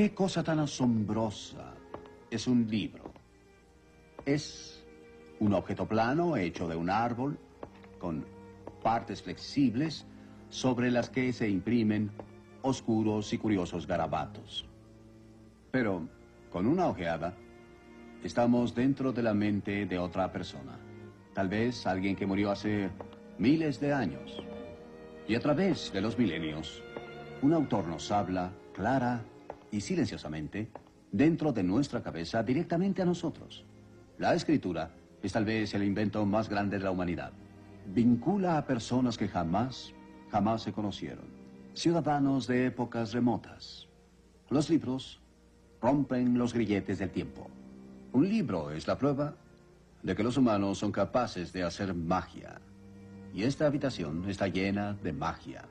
¿Qué cosa tan asombrosa es un libro? Es un objeto plano hecho de un árbol con partes flexibles sobre las que se imprimen oscuros y curiosos garabatos. Pero con una ojeada estamos dentro de la mente de otra persona. Tal vez alguien que murió hace miles de años. Y a través de los milenios, un autor nos habla clara y silenciosamente dentro de nuestra cabeza directamente a nosotros. La escritura es tal vez el invento más grande de la humanidad. Vincula a personas que jamás, jamás se conocieron. Ciudadanos de épocas remotas. Los libros rompen los grilletes del tiempo. Un libro es la prueba de que los humanos son capaces de hacer magia. Y esta habitación está llena de magia.